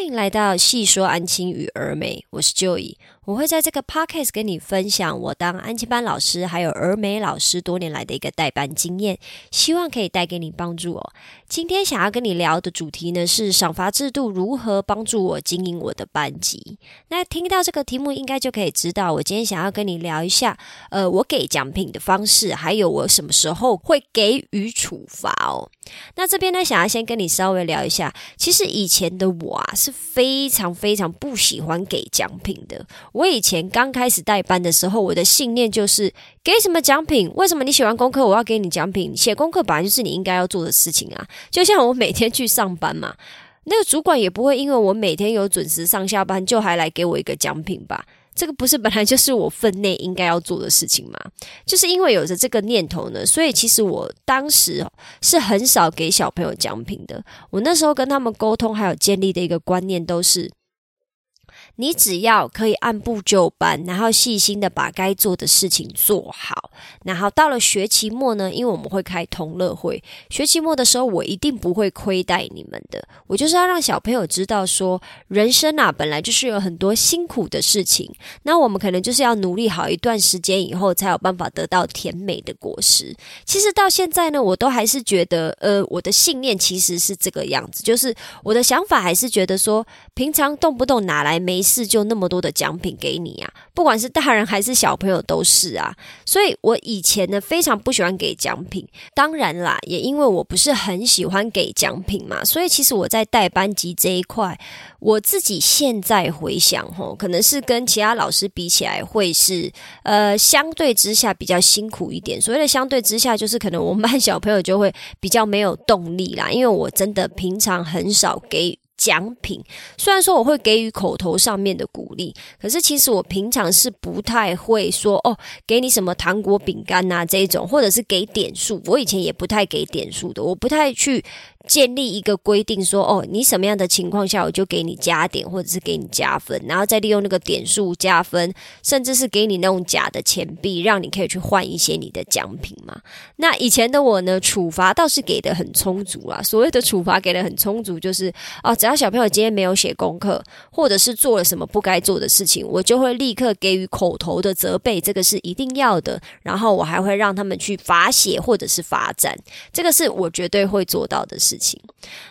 欢迎来到细说安亲与儿美，我是 Joey，。我会在这个 podcast 跟你分享我当安亲班老师还有儿美老师多年来的一个代班经验，希望可以带给你帮助哦。今天想要跟你聊的主题呢是赏罚制度如何帮助我经营我的班级。那听到这个题目，应该就可以知道我今天想要跟你聊一下，呃，我给奖品的方式，还有我什么时候会给予处罚哦。那这边呢，想要先跟你稍微聊一下，其实以前的我啊是非常非常不喜欢给奖品的。我以前刚开始带班的时候，我的信念就是给什么奖品？为什么你写完功课，我要给你奖品？写功课本来就是你应该要做的事情啊！就像我每天去上班嘛，那个主管也不会因为我每天有准时上下班，就还来给我一个奖品吧？这个不是本来就是我分内应该要做的事情吗？就是因为有着这个念头呢，所以其实我当时是很少给小朋友奖品的。我那时候跟他们沟通，还有建立的一个观念都是。你只要可以按部就班，然后细心的把该做的事情做好，然后到了学期末呢，因为我们会开同乐会，学期末的时候我一定不会亏待你们的。我就是要让小朋友知道说，人生啊本来就是有很多辛苦的事情，那我们可能就是要努力好一段时间以后，才有办法得到甜美的果实。其实到现在呢，我都还是觉得，呃，我的信念其实是这个样子，就是我的想法还是觉得说，平常动不动拿来没。没事就那么多的奖品给你啊，不管是大人还是小朋友都是啊，所以我以前呢非常不喜欢给奖品，当然啦，也因为我不是很喜欢给奖品嘛，所以其实我在带班级这一块，我自己现在回想吼，可能是跟其他老师比起来，会是呃相对之下比较辛苦一点。所谓的相对之下，就是可能我们班小朋友就会比较没有动力啦，因为我真的平常很少给。奖品虽然说我会给予口头上面的鼓励，可是其实我平常是不太会说哦，给你什么糖果、饼干呐这种，或者是给点数。我以前也不太给点数的，我不太去。建立一个规定，说哦，你什么样的情况下，我就给你加点，或者是给你加分，然后再利用那个点数加分，甚至是给你那种假的钱币，让你可以去换一些你的奖品嘛。那以前的我呢，处罚倒是给的很充足啊。所谓的处罚给的很充足，就是哦，只要小朋友今天没有写功课，或者是做了什么不该做的事情，我就会立刻给予口头的责备，这个是一定要的。然后我还会让他们去罚写或者是罚站，这个是我绝对会做到的事。事情，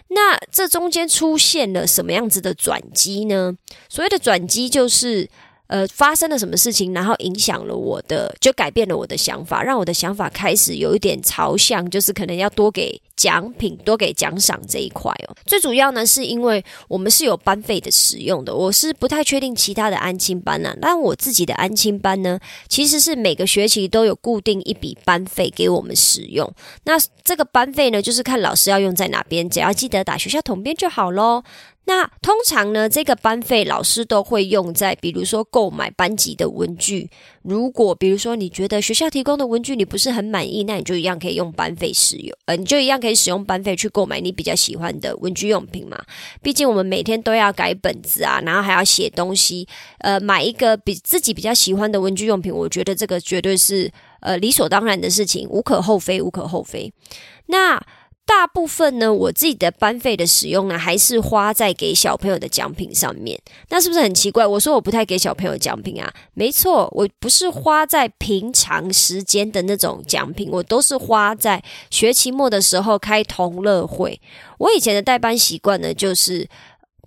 那这中间出现了什么样子的转机呢？所谓的转机就是。呃，发生了什么事情，然后影响了我的，就改变了我的想法，让我的想法开始有一点朝向，就是可能要多给奖品，多给奖赏这一块哦。最主要呢，是因为我们是有班费的使用的，我是不太确定其他的安亲班呢，但我自己的安亲班呢，其实是每个学期都有固定一笔班费给我们使用。那这个班费呢，就是看老师要用在哪边，只要记得打学校统编就好喽。那通常呢，这个班费老师都会用在，比如说购买班级的文具。如果比如说你觉得学校提供的文具你不是很满意，那你就一样可以用班费使用，呃，你就一样可以以使用班费去购买你比较喜欢的文具用品嘛。毕竟我们每天都要改本子啊，然后还要写东西，呃，买一个比自己比较喜欢的文具用品，我觉得这个绝对是呃理所当然的事情，无可厚非，无可厚非。那。大部分呢，我自己的班费的使用呢，还是花在给小朋友的奖品上面。那是不是很奇怪？我说我不太给小朋友奖品啊，没错，我不是花在平常时间的那种奖品，我都是花在学期末的时候开同乐会。我以前的代班习惯呢，就是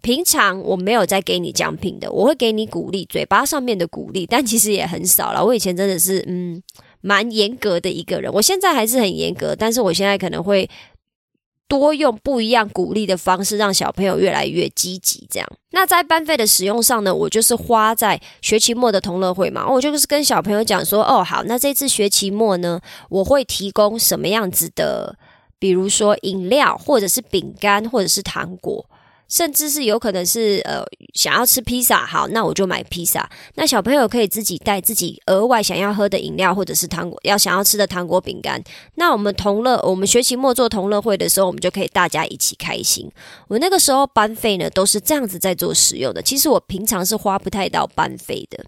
平常我没有在给你奖品的，我会给你鼓励，嘴巴上面的鼓励，但其实也很少了。我以前真的是嗯，蛮严格的一个人，我现在还是很严格，但是我现在可能会。多用不一样鼓励的方式，让小朋友越来越积极。这样，那在班费的使用上呢，我就是花在学期末的同乐会嘛。我就是跟小朋友讲说，哦，好，那这次学期末呢，我会提供什么样子的，比如说饮料，或者是饼干，或者是糖果。甚至是有可能是呃想要吃披萨，好，那我就买披萨。那小朋友可以自己带自己额外想要喝的饮料，或者是糖果，要想要吃的糖果饼干。那我们同乐，我们学期末做同乐会的时候，我们就可以大家一起开心。我那个时候班费呢都是这样子在做使用的。其实我平常是花不太到班费的。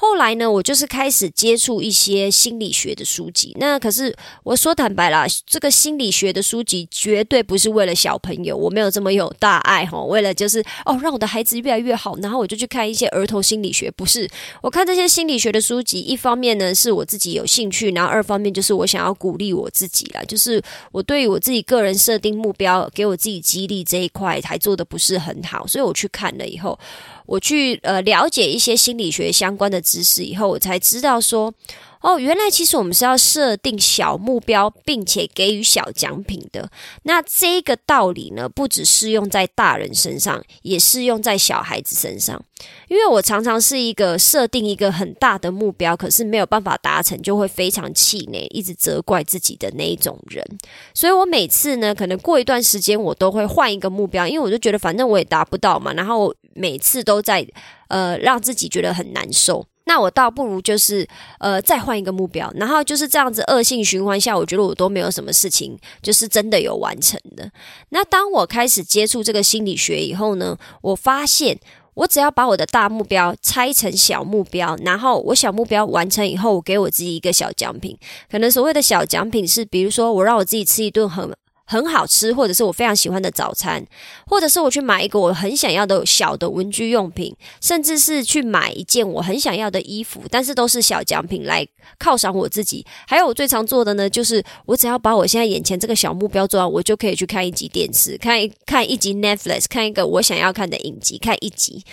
后来呢，我就是开始接触一些心理学的书籍。那可是我说坦白啦，这个心理学的书籍绝对不是为了小朋友，我没有这么有大爱哈。为了就是哦，让我的孩子越来越好，然后我就去看一些儿童心理学。不是，我看这些心理学的书籍，一方面呢是我自己有兴趣，然后二方面就是我想要鼓励我自己啦，就是我对于我自己个人设定目标，给我自己激励这一块还做的不是很好，所以我去看了以后。我去呃了解一些心理学相关的知识以后，我才知道说，哦，原来其实我们是要设定小目标，并且给予小奖品的。那这个道理呢，不只适用在大人身上，也适用在小孩子身上。因为我常常是一个设定一个很大的目标，可是没有办法达成，就会非常气馁，一直责怪自己的那一种人。所以我每次呢，可能过一段时间，我都会换一个目标，因为我就觉得反正我也达不到嘛，然后。每次都在呃让自己觉得很难受，那我倒不如就是呃再换一个目标，然后就是这样子恶性循环下，我觉得我都没有什么事情就是真的有完成的。那当我开始接触这个心理学以后呢，我发现我只要把我的大目标拆成小目标，然后我小目标完成以后，我给我自己一个小奖品，可能所谓的小奖品是，比如说我让我自己吃一顿很。很好吃，或者是我非常喜欢的早餐，或者是我去买一个我很想要的小的文具用品，甚至是去买一件我很想要的衣服，但是都是小奖品来犒赏我自己。还有我最常做的呢，就是我只要把我现在眼前这个小目标做完，我就可以去看一集电视，看一看一集 Netflix，看一个我想要看的影集，看一集，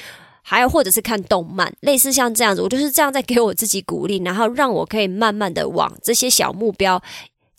还有或者是看动漫，类似像这样子，我就是这样在给我自己鼓励，然后让我可以慢慢的往这些小目标。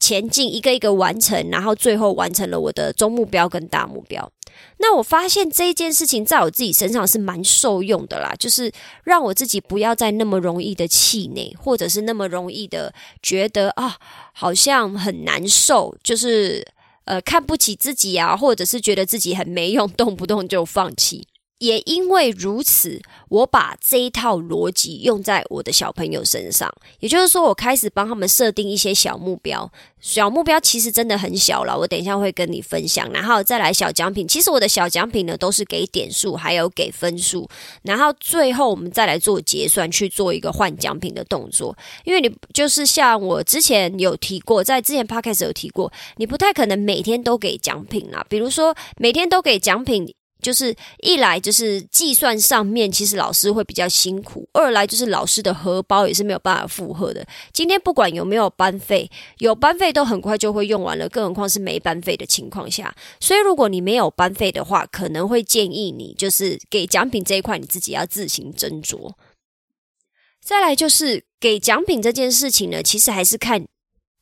前进一个一个完成，然后最后完成了我的中目标跟大目标。那我发现这一件事情在我自己身上是蛮受用的啦，就是让我自己不要再那么容易的气馁，或者是那么容易的觉得啊，好像很难受，就是呃看不起自己啊，或者是觉得自己很没用，动不动就放弃。也因为如此，我把这一套逻辑用在我的小朋友身上。也就是说，我开始帮他们设定一些小目标。小目标其实真的很小了，我等一下会跟你分享。然后再来小奖品，其实我的小奖品呢都是给点数，还有给分数。然后最后我们再来做结算，去做一个换奖品的动作。因为你就是像我之前有提过，在之前 podcast 有提过，你不太可能每天都给奖品啦。比如说每天都给奖品。就是一来就是计算上面，其实老师会比较辛苦；二来就是老师的荷包也是没有办法负荷的。今天不管有没有班费，有班费都很快就会用完了，更何况是没班费的情况下。所以如果你没有班费的话，可能会建议你就是给奖品这一块你自己要自行斟酌。再来就是给奖品这件事情呢，其实还是看。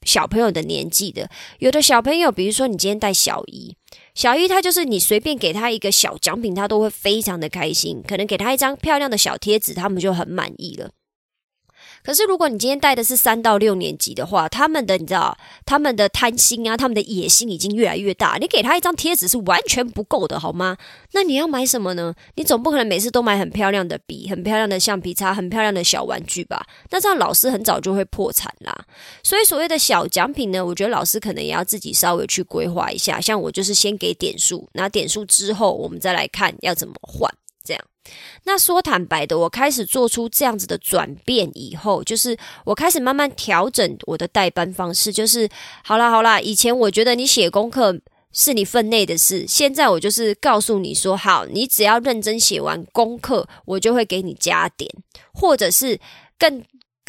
小朋友的年纪的，有的小朋友，比如说你今天带小姨，小姨她就是你随便给他一个小奖品，他都会非常的开心，可能给他一张漂亮的小贴纸，他们就很满意了。可是，如果你今天带的是三到六年级的话，他们的你知道，他们的贪心啊，他们的野心已经越来越大。你给他一张贴纸是完全不够的，好吗？那你要买什么呢？你总不可能每次都买很漂亮的笔、很漂亮的橡皮擦、很漂亮的小玩具吧？那这样老师很早就会破产啦。所以，所谓的小奖品呢，我觉得老师可能也要自己稍微去规划一下。像我就是先给点数，拿点数之后，我们再来看要怎么换，这样。那说坦白的，我开始做出这样子的转变以后，就是我开始慢慢调整我的代班方式。就是好啦好啦，以前我觉得你写功课是你分内的事，现在我就是告诉你说，好，你只要认真写完功课，我就会给你加点，或者是更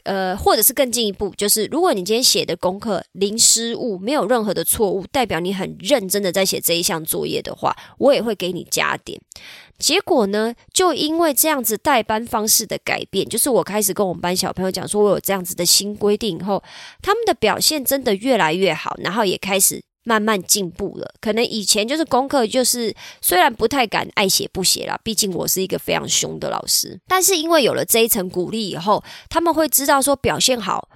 呃，或者是更进一步，就是如果你今天写的功课零失误，没有任何的错误，代表你很认真的在写这一项作业的话，我也会给你加点。结果呢？就因为这样子代班方式的改变，就是我开始跟我们班小朋友讲说，我有这样子的新规定以后，他们的表现真的越来越好，然后也开始慢慢进步了。可能以前就是功课就是虽然不太敢爱写不写啦，毕竟我是一个非常凶的老师，但是因为有了这一层鼓励以后，他们会知道说表现好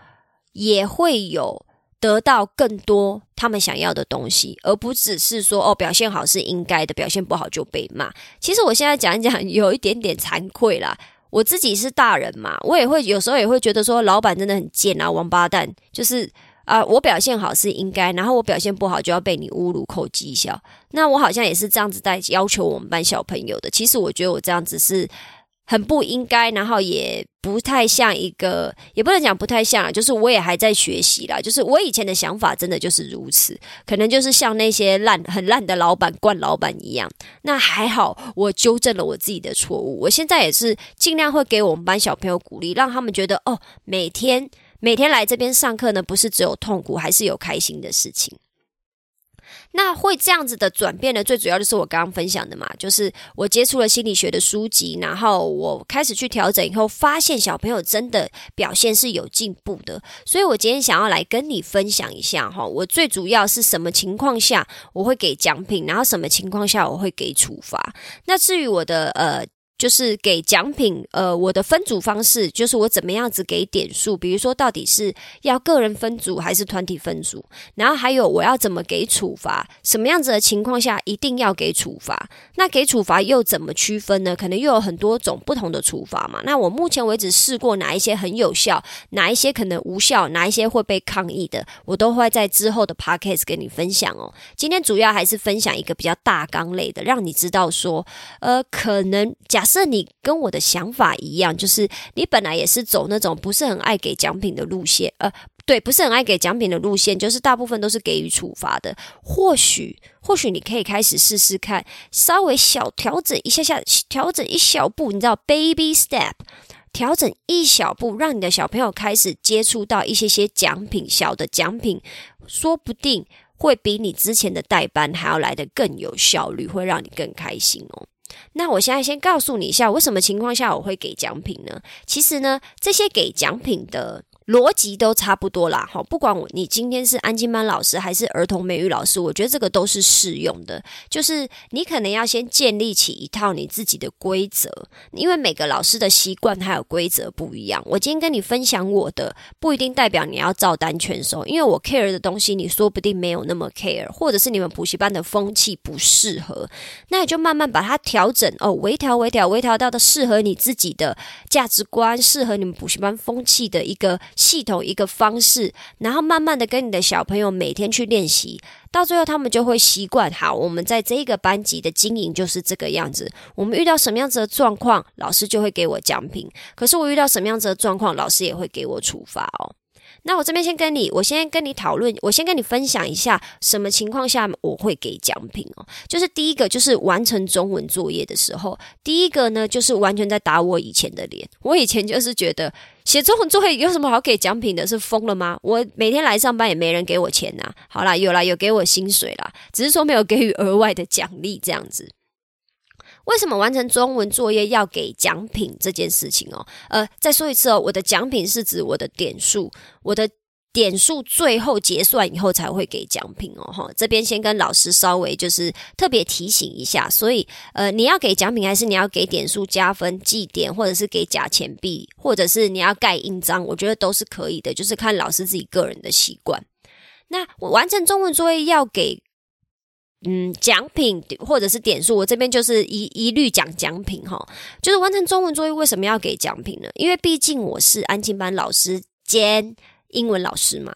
也会有。得到更多他们想要的东西，而不只是说哦表现好是应该的，表现不好就被骂。其实我现在讲一讲，有一点点惭愧啦。我自己是大人嘛，我也会有时候也会觉得说，老板真的很贱啊，王八蛋，就是啊，我表现好是应该，然后我表现不好就要被你侮辱扣绩效。那我好像也是这样子在要求我们班小朋友的。其实我觉得我这样子是。很不应该，然后也不太像一个，也不能讲不太像啊，就是我也还在学习啦。就是我以前的想法真的就是如此，可能就是像那些烂很烂的老板惯老板一样。那还好，我纠正了我自己的错误。我现在也是尽量会给我们班小朋友鼓励，让他们觉得哦，每天每天来这边上课呢，不是只有痛苦，还是有开心的事情。那会这样子的转变呢？最主要就是我刚刚分享的嘛，就是我接触了心理学的书籍，然后我开始去调整以后，发现小朋友真的表现是有进步的。所以我今天想要来跟你分享一下哈，我最主要是什么情况下我会给奖品，然后什么情况下我会给处罚。那至于我的呃。就是给奖品，呃，我的分组方式就是我怎么样子给点数，比如说到底是要个人分组还是团体分组，然后还有我要怎么给处罚，什么样子的情况下一定要给处罚，那给处罚又怎么区分呢？可能又有很多种不同的处罚嘛。那我目前为止试过哪一些很有效，哪一些可能无效，哪一些会被抗议的，我都会在之后的 podcast 跟你分享哦。今天主要还是分享一个比较大纲类的，让你知道说，呃，可能假。是你跟我的想法一样，就是你本来也是走那种不是很爱给奖品的路线，呃，对，不是很爱给奖品的路线，就是大部分都是给予处罚的。或许，或许你可以开始试试看，稍微小调整一下下，调整一小步，你知道，baby step，调整一小步，让你的小朋友开始接触到一些些奖品，小的奖品，说不定会比你之前的代班还要来的更有效率，会让你更开心哦。那我现在先告诉你一下，为什么情况下我会给奖品呢？其实呢，这些给奖品的。逻辑都差不多啦，好，不管你今天是安静班老师还是儿童美语老师，我觉得这个都是适用的。就是你可能要先建立起一套你自己的规则，因为每个老师的习惯还有规则不一样。我今天跟你分享我的，不一定代表你要照单全收，因为我 care 的东西，你说不定没有那么 care，或者是你们补习班的风气不适合，那你就慢慢把它调整哦，微调、微调、微调到的适合你自己的价值观，适合你们补习班风气的一个。系统一个方式，然后慢慢的跟你的小朋友每天去练习，到最后他们就会习惯。好，我们在这个班级的经营就是这个样子。我们遇到什么样子的状况，老师就会给我奖品；可是我遇到什么样子的状况，老师也会给我处罚哦。那我这边先跟你，我先跟你讨论，我先跟你分享一下什么情况下我会给奖品哦。就是第一个，就是完成中文作业的时候，第一个呢，就是完全在打我以前的脸。我以前就是觉得写中文作业有什么好给奖品的？是疯了吗？我每天来上班也没人给我钱呐。好啦，有啦，有给我薪水啦，只是说没有给予额外的奖励这样子。为什么完成中文作业要给奖品这件事情哦？呃，再说一次哦，我的奖品是指我的点数，我的点数最后结算以后才会给奖品哦。哈，这边先跟老师稍微就是特别提醒一下，所以呃，你要给奖品还是你要给点数加分记点，或者是给假钱币，或者是你要盖印章，我觉得都是可以的，就是看老师自己个人的习惯。那我完成中文作业要给。嗯，奖品或者是点数，我这边就是一一律讲奖品哈。就是完成中文作业为什么要给奖品呢？因为毕竟我是安静班老师兼英文老师嘛，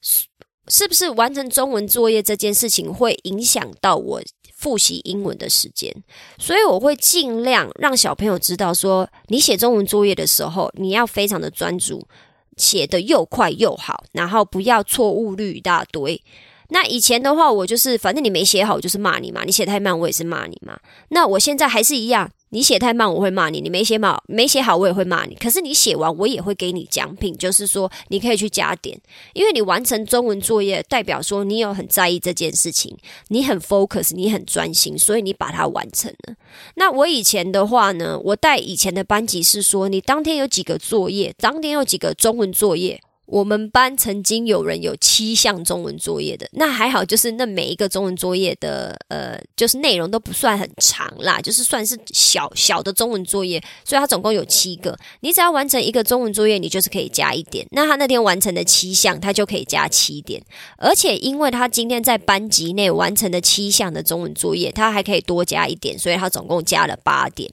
是是不是完成中文作业这件事情会影响到我复习英文的时间？所以我会尽量让小朋友知道，说你写中文作业的时候，你要非常的专注，写的又快又好，然后不要错误率一大堆。那以前的话，我就是反正你没写好，就是骂你嘛。你写太慢，我也是骂你嘛。那我现在还是一样，你写太慢，我会骂你；你没写好，没写好，我也会骂你。可是你写完，我也会给你奖品，就是说你可以去加点，因为你完成中文作业，代表说你有很在意这件事情，你很 focus，你很专心，所以你把它完成了。那我以前的话呢，我带以前的班级是说，你当天有几个作业，当天有几个中文作业。我们班曾经有人有七项中文作业的，那还好，就是那每一个中文作业的，呃，就是内容都不算很长啦，就是算是小小的中文作业，所以他总共有七个。你只要完成一个中文作业，你就是可以加一点。那他那天完成的七项，他就可以加七点。而且因为他今天在班级内完成的七项的中文作业，他还可以多加一点，所以他总共加了八点。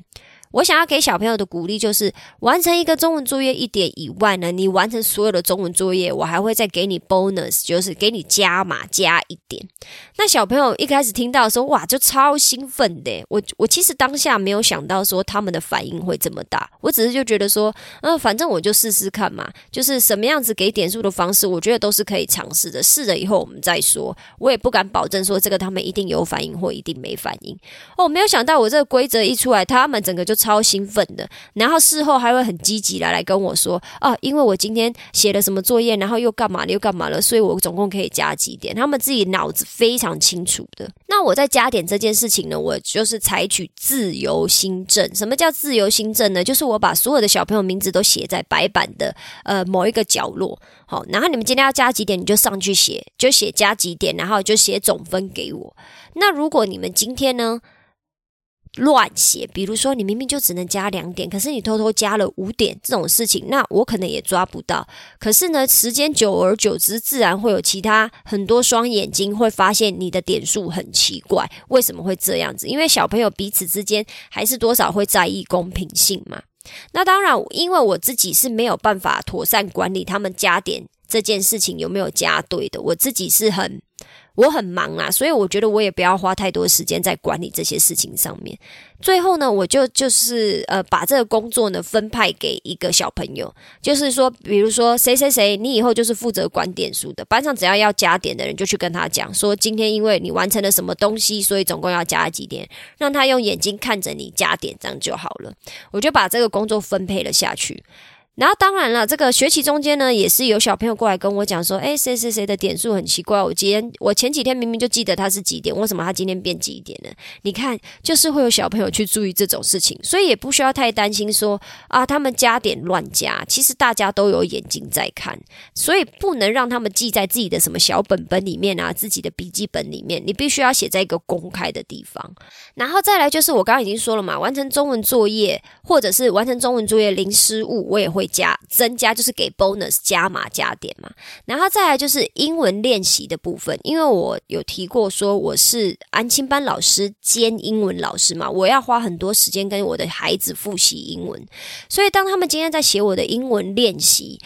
我想要给小朋友的鼓励就是完成一个中文作业一点以外呢，你完成所有的中文作业，我还会再给你 bonus，就是给你加码加一点。那小朋友一开始听到的时候，哇，就超兴奋的。我我其实当下没有想到说他们的反应会这么大，我只是就觉得说，呃，反正我就试试看嘛，就是什么样子给点数的方式，我觉得都是可以尝试的。试了以后我们再说，我也不敢保证说这个他们一定有反应或一定没反应。哦，没有想到我这个规则一出来，他们整个就超兴奋的，然后事后还会很积极来来跟我说，啊，因为我今天写了什么作业，然后又干嘛了又干嘛了，所以我总共可以加几点。他们自己脑子非常清楚的。那我在加点这件事情呢，我就是采取自由新政。什么叫自由新政呢？就是我把所有的小朋友名字都写在白板的呃某一个角落，好，然后你们今天要加几点，你就上去写，就写加几点，然后就写总分给我。那如果你们今天呢？乱写，比如说你明明就只能加两点，可是你偷偷加了五点，这种事情，那我可能也抓不到。可是呢，时间久而久之，自然会有其他很多双眼睛会发现你的点数很奇怪，为什么会这样子？因为小朋友彼此之间还是多少会在意公平性嘛。那当然，因为我自己是没有办法妥善管理他们加点这件事情有没有加对的，我自己是很。我很忙啊，所以我觉得我也不要花太多时间在管理这些事情上面。最后呢，我就就是呃，把这个工作呢分派给一个小朋友，就是说，比如说谁谁谁，你以后就是负责管点数的。班上只要要加点的人，就去跟他讲说，今天因为你完成了什么东西，所以总共要加几点，让他用眼睛看着你加点，这样就好了。我就把这个工作分配了下去。然后当然了，这个学期中间呢，也是有小朋友过来跟我讲说，哎，谁谁谁的点数很奇怪，我今天我前几天明明就记得他是几点，为什么他今天变几点呢？你看，就是会有小朋友去注意这种事情，所以也不需要太担心说啊，他们加点乱加，其实大家都有眼睛在看，所以不能让他们记在自己的什么小本本里面啊，自己的笔记本里面，你必须要写在一个公开的地方。然后再来就是我刚刚已经说了嘛，完成中文作业或者是完成中文作业零失误，我也会。会加增加就是给 bonus 加码加点嘛，然后再来就是英文练习的部分，因为我有提过说我是安亲班老师兼英文老师嘛，我要花很多时间跟我的孩子复习英文，所以当他们今天在写我的英文练习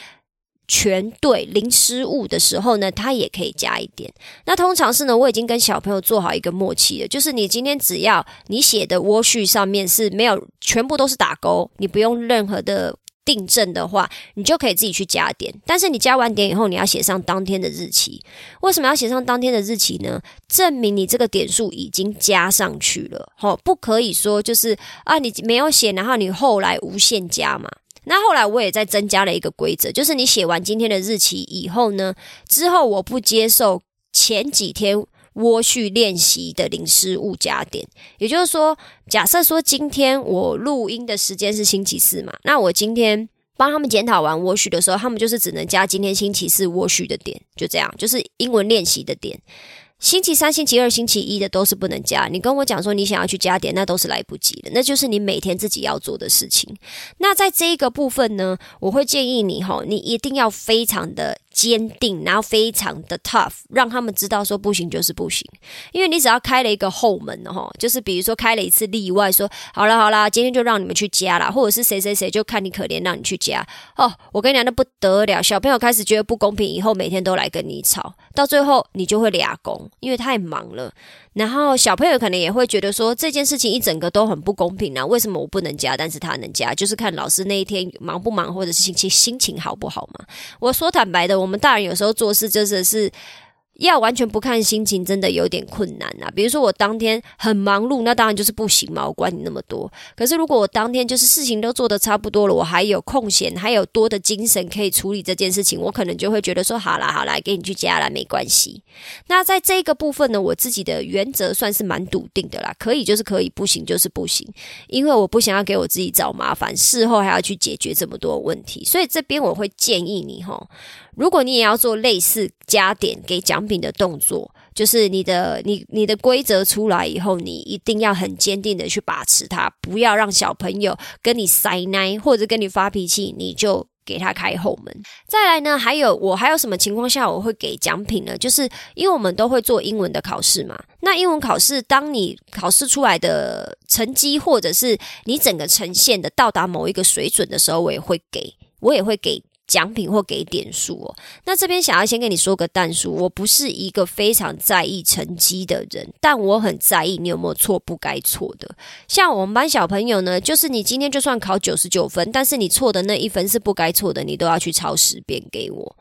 全对零失误的时候呢，他也可以加一点。那通常是呢，我已经跟小朋友做好一个默契了，就是你今天只要你写的窝序上面是没有全部都是打勾，你不用任何的。订正的话，你就可以自己去加点。但是你加完点以后，你要写上当天的日期。为什么要写上当天的日期呢？证明你这个点数已经加上去了。好，不可以说就是啊，你没有写，然后你后来无限加嘛。那后来我也在增加了一个规则，就是你写完今天的日期以后呢，之后我不接受前几天。窝序练习的零失误加点，也就是说，假设说今天我录音的时间是星期四嘛，那我今天帮他们检讨完窝序的时候，他们就是只能加今天星期四窝序的点，就这样，就是英文练习的点。星期三、星期二、星期一的都是不能加。你跟我讲说你想要去加点，那都是来不及的，那就是你每天自己要做的事情。那在这一个部分呢，我会建议你哈，你一定要非常的。坚定，然后非常的 tough，让他们知道说不行就是不行。因为你只要开了一个后门哈，就是比如说开了一次例外，说好了好了，今天就让你们去加了，或者是谁谁谁就看你可怜，让你去加哦。我跟你讲，那不得了，小朋友开始觉得不公平，以后每天都来跟你吵，到最后你就会俩因为太忙了。然后小朋友可能也会觉得说这件事情一整个都很不公平啊，为什么我不能加，但是他能加？就是看老师那一天忙不忙，或者是心情心情好不好嘛。我说坦白的，我们大人有时候做事真的是。要完全不看心情，真的有点困难啊。比如说我当天很忙碌，那当然就是不行嘛。我管你那么多。可是如果我当天就是事情都做得差不多了，我还有空闲，还有多的精神可以处理这件事情，我可能就会觉得说，好啦好啦，给你去加了，没关系。那在这个部分呢，我自己的原则算是蛮笃定的啦。可以就是可以，不行就是不行，因为我不想要给我自己找麻烦，事后还要去解决这么多问题。所以这边我会建议你哈。如果你也要做类似加点给奖品的动作，就是你的你你的规则出来以后，你一定要很坚定的去把持它，不要让小朋友跟你塞奶或者跟你发脾气，你就给他开后门。再来呢，还有我还有什么情况下我会给奖品呢？就是因为我们都会做英文的考试嘛。那英文考试，当你考试出来的成绩，或者是你整个呈现的到达某一个水准的时候，我也会给，我也会给。奖品或给点数哦。那这边想要先跟你说个淡数，我不是一个非常在意成绩的人，但我很在意你有没有错不该错的。像我们班小朋友呢，就是你今天就算考九十九分，但是你错的那一分是不该错的，你都要去抄十遍给我。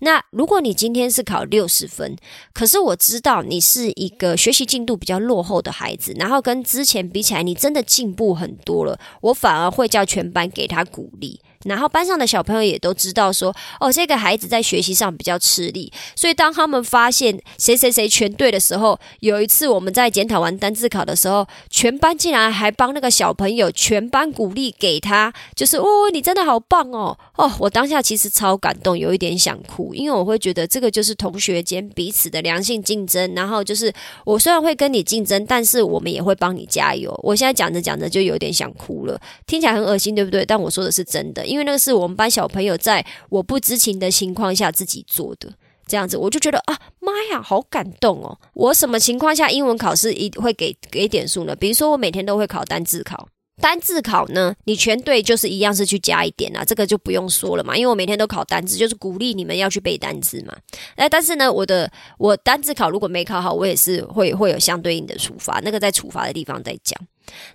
那如果你今天是考六十分，可是我知道你是一个学习进度比较落后的孩子，然后跟之前比起来，你真的进步很多了，我反而会叫全班给他鼓励。然后班上的小朋友也都知道说，哦，这个孩子在学习上比较吃力，所以当他们发现谁谁谁全对的时候，有一次我们在检讨完单字考的时候，全班竟然还帮那个小朋友全班鼓励给他，就是哦，你真的好棒哦，哦，我当下其实超感动，有一点想哭，因为我会觉得这个就是同学间彼此的良性竞争，然后就是我虽然会跟你竞争，但是我们也会帮你加油。我现在讲着讲着就有点想哭了，听起来很恶心，对不对？但我说的是真的，因因为那个是我们班小朋友在我不知情的情况下自己做的，这样子我就觉得啊，妈呀，好感动哦！我什么情况下英文考试一会给给点数呢？比如说我每天都会考单字考，单字考呢，你全对就是一样是去加一点啊，这个就不用说了嘛，因为我每天都考单字，就是鼓励你们要去背单字嘛。哎，但是呢，我的我单字考如果没考好，我也是会会有相对应的处罚，那个在处罚的地方再讲。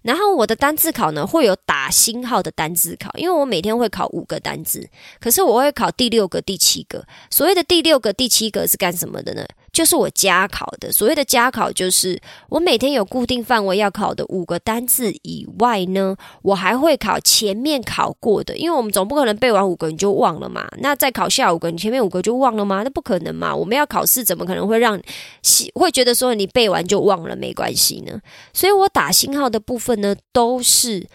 然后我的单字考呢，会有打星号的单字考，因为我每天会考五个单字，可是我会考第六个、第七个。所谓的第六个、第七个是干什么的呢？就是我加考的。所谓的加考，就是我每天有固定范围要考的五个单字以外呢，我还会考前面考过的，因为我们总不可能背完五个你就忘了嘛。那再考下五个，你前面五个就忘了吗？那不可能嘛。我们要考试，怎么可能会让会觉得说你背完就忘了没关系呢？所以我打星号的。部分呢，都是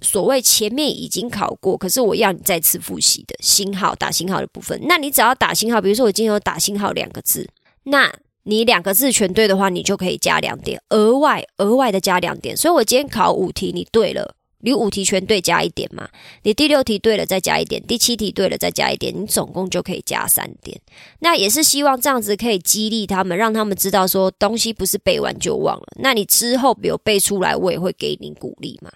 所谓前面已经考过，可是我要你再次复习的星号打星号的部分。那你只要打星号，比如说我今天有打星号两个字，那你两个字全对的话，你就可以加两点，额外额外的加两点。所以我今天考五题，你对了。你五题全对加一点嘛？你第六题对了再加一点，第七题对了再加一点，你总共就可以加三点。那也是希望这样子可以激励他们，让他们知道说东西不是背完就忘了。那你之后有背出来，我也会给你鼓励嘛。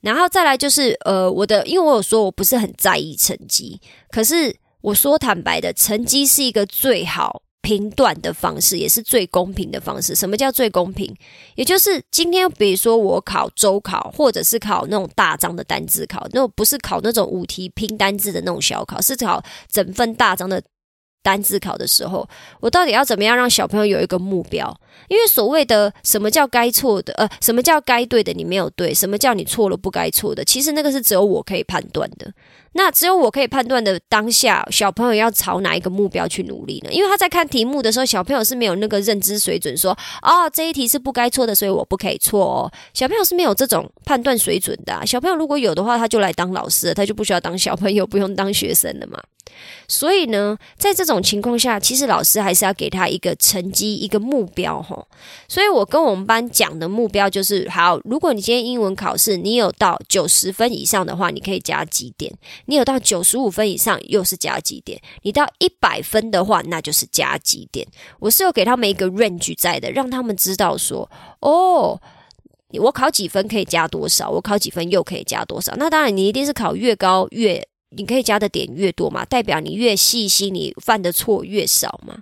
然后再来就是呃，我的，因为我有说我不是很在意成绩，可是我说坦白的，成绩是一个最好。评断的方式也是最公平的方式。什么叫最公平？也就是今天，比如说我考周考，或者是考那种大章的单字考，那种不是考那种五题拼单字的那种小考，是考整份大章的单字考的时候，我到底要怎么样让小朋友有一个目标？因为所谓的什么叫该错的，呃，什么叫该对的你没有对，什么叫你错了不该错的，其实那个是只有我可以判断的。那只有我可以判断的当下，小朋友要朝哪一个目标去努力呢？因为他在看题目的时候，小朋友是没有那个认知水准，说哦这一题是不该错的，所以我不可以错哦。小朋友是没有这种判断水准的。小朋友如果有的话，他就来当老师，他就不需要当小朋友，不用当学生了嘛。所以呢，在这种情况下，其实老师还是要给他一个成绩、一个目标哈。所以我跟我们班讲的目标就是：好，如果你今天英文考试你有到九十分以上的话，你可以加几点；你有到九十五分以上，又是加几点；你到一百分的话，那就是加几点。我是有给他们一个 range 在的，让他们知道说：哦，我考几分可以加多少，我考几分又可以加多少。那当然，你一定是考越高越。你可以加的点越多嘛，代表你越细心，你犯的错越少嘛。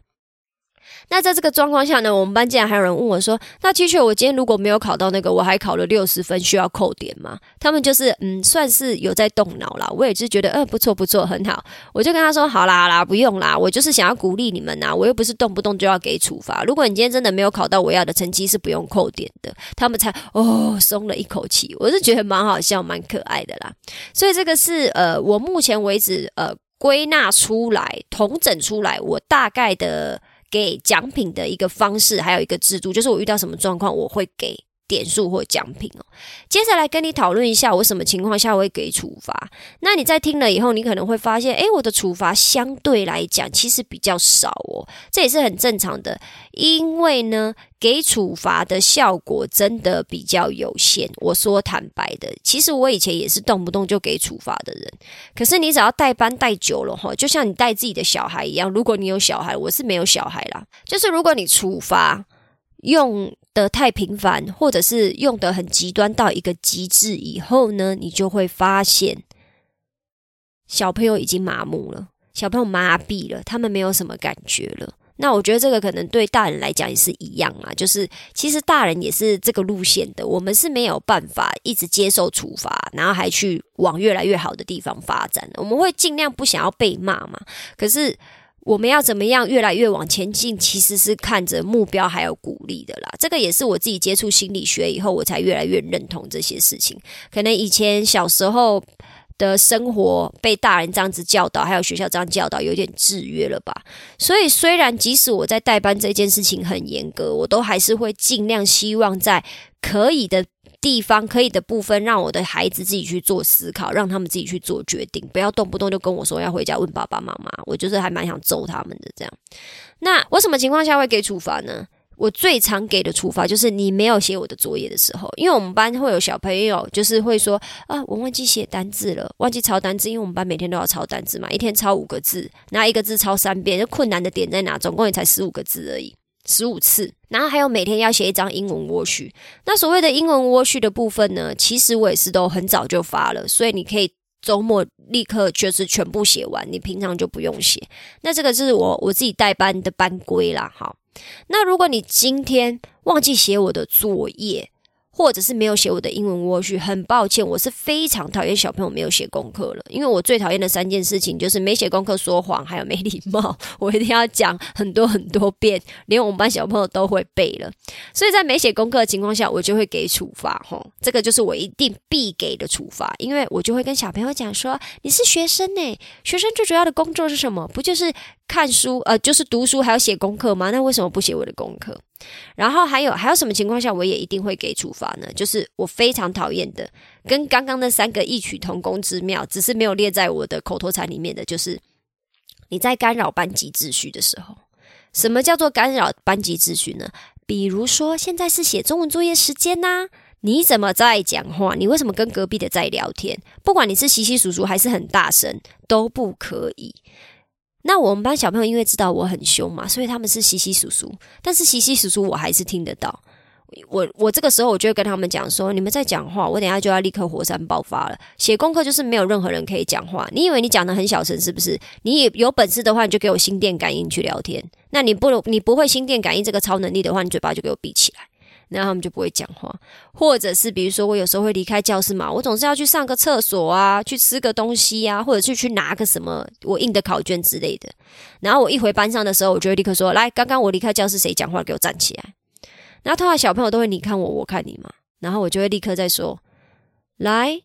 那在这个状况下呢，我们班竟然还有人问我说：“那的确我今天如果没有考到那个，我还考了六十分，需要扣点吗？”他们就是嗯，算是有在动脑啦。我也是觉得，呃，不错不错，很好。我就跟他说：“好啦好啦，不用啦，我就是想要鼓励你们呐，我又不是动不动就要给处罚。如果你今天真的没有考到我要的成绩，是不用扣点的。”他们才哦松了一口气。我是觉得蛮好笑、蛮可爱的啦。所以这个是呃，我目前为止呃归纳出来、统整出来，我大概的。给奖品的一个方式，还有一个制度，就是我遇到什么状况，我会给点数或奖品哦。接下来跟你讨论一下，我什么情况下会给处罚。那你在听了以后，你可能会发现，诶，我的处罚相对来讲其实比较少哦，这也是很正常的，因为呢，给处罚的效果真的比较有限。我说坦白的，其实我以前也是动不动就给处罚的人，可是你只要带班带久了哈，就像你带自己的小孩一样，如果你有小孩，我是没有小孩啦，就是如果你处罚用。的太频繁，或者是用的很极端到一个极致以后呢，你就会发现小朋友已经麻木了，小朋友麻痹了，他们没有什么感觉了。那我觉得这个可能对大人来讲也是一样啊，就是其实大人也是这个路线的，我们是没有办法一直接受处罚，然后还去往越来越好的地方发展。我们会尽量不想要被骂嘛，可是。我们要怎么样越来越往前进？其实是看着目标还有鼓励的啦。这个也是我自己接触心理学以后，我才越来越认同这些事情。可能以前小时候的生活被大人这样子教导，还有学校这样教导，有点制约了吧。所以虽然即使我在代班这件事情很严格，我都还是会尽量希望在可以的。地方可以的部分，让我的孩子自己去做思考，让他们自己去做决定，不要动不动就跟我说要回家问爸爸妈妈。我就是还蛮想揍他们的这样。那我什么情况下会给处罚呢？我最常给的处罚就是你没有写我的作业的时候，因为我们班会有小朋友就是会说啊，我忘记写单字了，忘记抄单字，因为我们班每天都要抄单字嘛，一天抄五个字，那一个字抄三遍，就困难的点在哪？总共也才十五个字而已。十五次，然后还有每天要写一张英文莴序。那所谓的英文莴序的部分呢，其实我也是都很早就发了，所以你可以周末立刻就是全部写完，你平常就不用写。那这个是我我自己代班的班规啦。好，那如果你今天忘记写我的作业。或者是没有写我的英文莴序，很抱歉，我是非常讨厌小朋友没有写功课了，因为我最讨厌的三件事情就是没写功课、说谎，还有没礼貌。我一定要讲很多很多遍，连我们班小朋友都会背了。所以在没写功课的情况下，我就会给处罚，吼，这个就是我一定必给的处罚，因为我就会跟小朋友讲说，你是学生呢，学生最主要的工作是什么？不就是看书，呃，就是读书，还要写功课吗？那为什么不写我的功课？然后还有还有什么情况下我也一定会给处罚呢？就是我非常讨厌的，跟刚刚那三个异曲同工之妙，只是没有列在我的口头禅里面的，就是你在干扰班级秩序的时候。什么叫做干扰班级秩序呢？比如说现在是写中文作业时间呐，你怎么在讲话？你为什么跟隔壁的在聊天？不管你是稀稀疏疏还是很大声，都不可以。那我们班小朋友因为知道我很凶嘛，所以他们是稀稀疏疏，但是稀稀疏疏我还是听得到。我我这个时候我就会跟他们讲说：你们在讲话，我等下就要立刻火山爆发了。写功课就是没有任何人可以讲话。你以为你讲的很小声是不是？你有本事的话，你就给我心电感应去聊天。那你不你不会心电感应这个超能力的话，你嘴巴就给我闭起来。然后他们就不会讲话，或者是比如说我有时候会离开教室嘛，我总是要去上个厕所啊，去吃个东西呀，或者是去拿个什么我印的考卷之类的。然后我一回班上的时候，我就会立刻说：“来，刚刚我离开教室，谁讲话？给我站起来。”然后通常小朋友都会你看我，我看你嘛，然后我就会立刻再说：“来，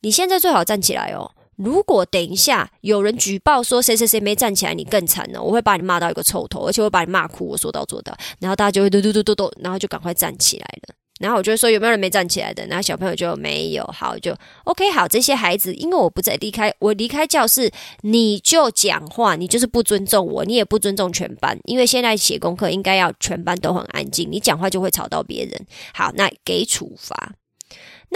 你现在最好站起来哦。”如果等一下有人举报说谁谁谁没站起来，你更惨了，我会把你骂到一个臭头，而且会把你骂哭。我说到做到，然后大家就会嘟嘟嘟嘟嘟，然后就赶快站起来了。然后我就说有没有人没站起来的？然后小朋友就没有，好就 OK 好。这些孩子，因为我不在离开，我离开教室，你就讲话，你就是不尊重我，你也不尊重全班。因为现在写功课应该要全班都很安静，你讲话就会吵到别人。好，那给处罚。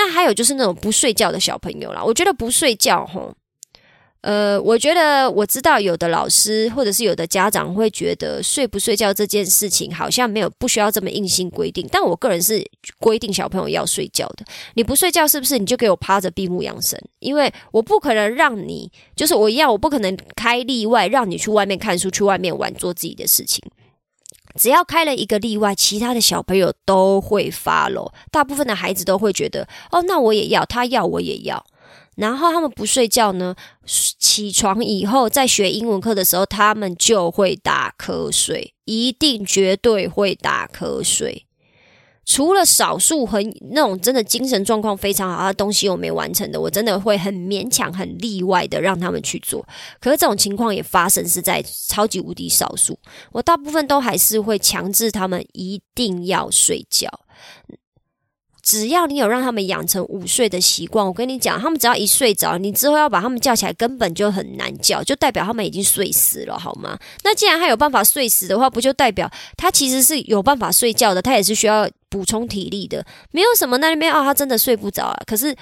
那还有就是那种不睡觉的小朋友啦，我觉得不睡觉吼，呃，我觉得我知道有的老师或者是有的家长会觉得睡不睡觉这件事情好像没有不需要这么硬性规定，但我个人是规定小朋友要睡觉的。你不睡觉是不是你就给我趴着闭目养神？因为我不可能让你就是我一样，我不可能开例外让你去外面看书、去外面玩、做自己的事情。只要开了一个例外，其他的小朋友都会发咯。大部分的孩子都会觉得，哦，那我也要，他要我也要。然后他们不睡觉呢，起床以后在学英文课的时候，他们就会打瞌睡，一定绝对会打瞌睡。除了少数很那种真的精神状况非常好的东西我没完成的，我真的会很勉强、很例外的让他们去做。可是这种情况也发生是在超级无敌少数，我大部分都还是会强制他们一定要睡觉。只要你有让他们养成午睡的习惯，我跟你讲，他们只要一睡着，你之后要把他们叫起来根本就很难叫，就代表他们已经睡死了，好吗？那既然他有办法睡死的话，不就代表他其实是有办法睡觉的？他也是需要补充体力的，没有什么那边哦，他真的睡不着啊。可是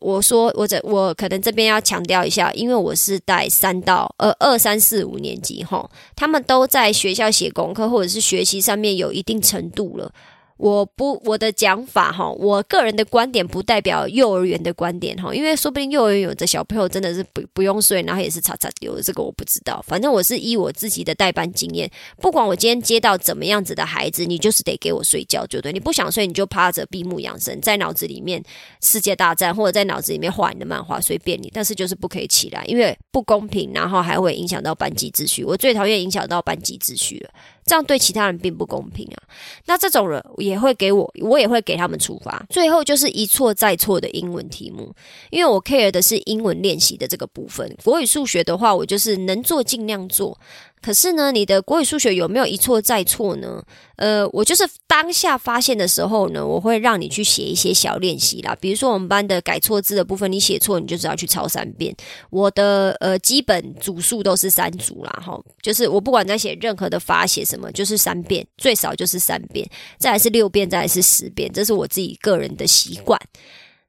我说，我这我可能这边要强调一下，因为我是带三到呃二三四五年级哈，他们都在学校写功课或者是学习上面有一定程度了。我不我的讲法哈，我个人的观点不代表幼儿园的观点哈，因为说不定幼儿园有的小朋友真的是不不用睡，然后也是擦擦丢，这个我不知道。反正我是依我自己的代班经验，不管我今天接到怎么样子的孩子，你就是得给我睡觉，就对。你不想睡，你就趴着闭目养神，在脑子里面世界大战，或者在脑子里面画你的漫画，随便你。但是就是不可以起来，因为不公平，然后还会影响到班级秩序。我最讨厌影响到班级秩序了。这样对其他人并不公平啊！那这种人也会给我，我也会给他们处罚。最后就是一错再错的英文题目，因为我 care 的是英文练习的这个部分。国语、数学的话，我就是能做尽量做。可是呢，你的国语、数学有没有一错再错呢？呃，我就是当下发现的时候呢，我会让你去写一些小练习啦。比如说我们班的改错字的部分，你写错，你就只要去抄三遍。我的呃基本组数都是三组啦，哈，就是我不管在写任何的发写什么，就是三遍，最少就是三遍，再来是六遍，再来是十遍，这是我自己个人的习惯。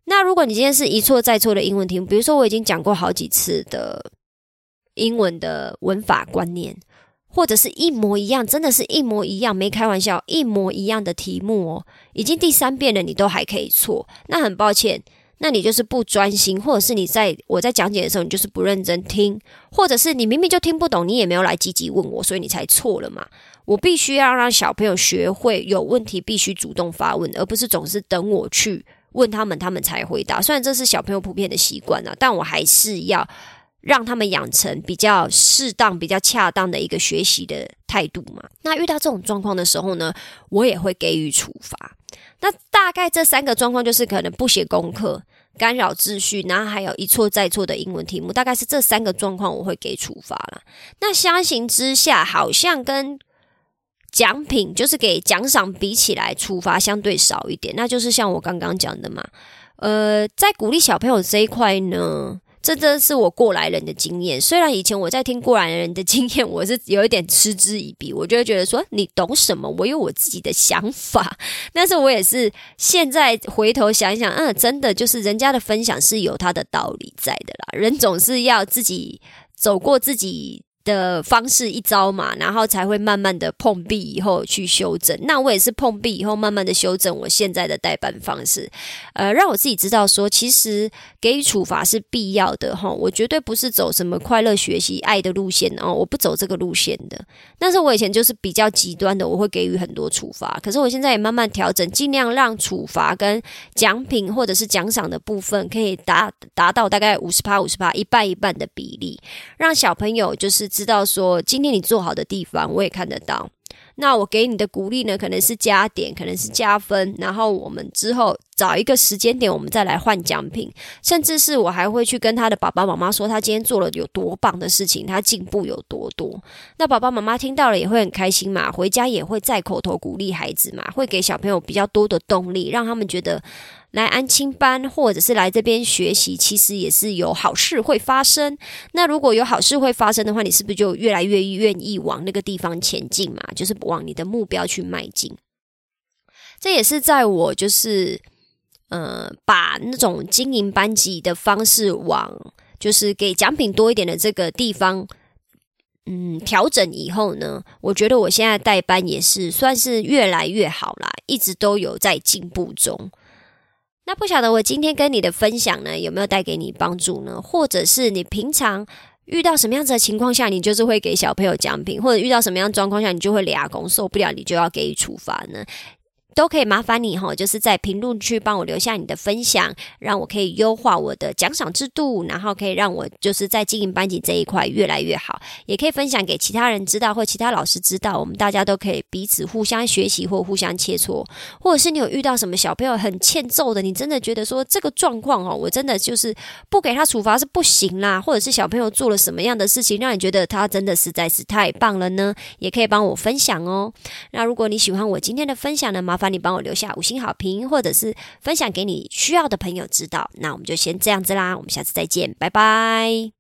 那如果你今天是一错再错的英文题目，比如说我已经讲过好几次的。英文的文法观念，或者是一模一样，真的是一模一样，没开玩笑，一模一样的题目哦，已经第三遍了，你都还可以错，那很抱歉，那你就是不专心，或者是你在我在讲解的时候，你就是不认真听，或者是你明明就听不懂，你也没有来积极问我，所以你才错了嘛。我必须要让小朋友学会有问题必须主动发问，而不是总是等我去问他们，他们才回答。虽然这是小朋友普遍的习惯啊，但我还是要。让他们养成比较适当、比较恰当的一个学习的态度嘛。那遇到这种状况的时候呢，我也会给予处罚。那大概这三个状况就是可能不写功课、干扰秩序，然后还有一错再错的英文题目，大概是这三个状况我会给处罚了。那相形之下，好像跟奖品就是给奖赏比起来，处罚相对少一点。那就是像我刚刚讲的嘛，呃，在鼓励小朋友这一块呢。这真是我过来人的经验。虽然以前我在听过来人的经验，我是有一点嗤之以鼻，我就会觉得说你懂什么？我有我自己的想法。但是我也是现在回头想一想，嗯，真的就是人家的分享是有他的道理在的啦。人总是要自己走过自己。的方式一招嘛，然后才会慢慢的碰壁以后去修正。那我也是碰壁以后慢慢的修正我现在的代班方式，呃，让我自己知道说，其实给予处罚是必要的哈。我绝对不是走什么快乐学习爱的路线哦，我不走这个路线的。但是我以前就是比较极端的，我会给予很多处罚。可是我现在也慢慢调整，尽量让处罚跟奖品或者是奖赏的部分可以达达到大概五十趴五十趴一半一半的比例，让小朋友就是。知道说今天你做好的地方，我也看得到。那我给你的鼓励呢，可能是加点，可能是加分。然后我们之后找一个时间点，我们再来换奖品。甚至是我还会去跟他的爸爸妈妈说，他今天做了有多棒的事情，他进步有多多。那爸爸妈妈听到了也会很开心嘛，回家也会再口头鼓励孩子嘛，会给小朋友比较多的动力，让他们觉得。来安亲班，或者是来这边学习，其实也是有好事会发生。那如果有好事会发生的话，你是不是就越来越愿意往那个地方前进嘛？就是往你的目标去迈进。这也是在我就是呃，把那种经营班级的方式往就是给奖品多一点的这个地方，嗯，调整以后呢，我觉得我现在带班也是算是越来越好啦，一直都有在进步中。那不晓得我今天跟你的分享呢，有没有带给你帮助呢？或者是你平常遇到什么样子的情况下，你就是会给小朋友奖品，或者遇到什么样状况下，你就会俩公受不了，你就要给予处罚呢？都可以麻烦你哈，就是在评论区帮我留下你的分享，让我可以优化我的奖赏制度，然后可以让我就是在经营班级这一块越来越好，也可以分享给其他人知道，或其他老师知道，我们大家都可以彼此互相学习或互相切磋，或者是你有遇到什么小朋友很欠揍的，你真的觉得说这个状况哦，我真的就是不给他处罚是不行啦，或者是小朋友做了什么样的事情让你觉得他真的实在是太棒了呢？也可以帮我分享哦。那如果你喜欢我今天的分享呢，麻烦你帮我留下五星好评，或者是分享给你需要的朋友知道。那我们就先这样子啦，我们下次再见，拜拜。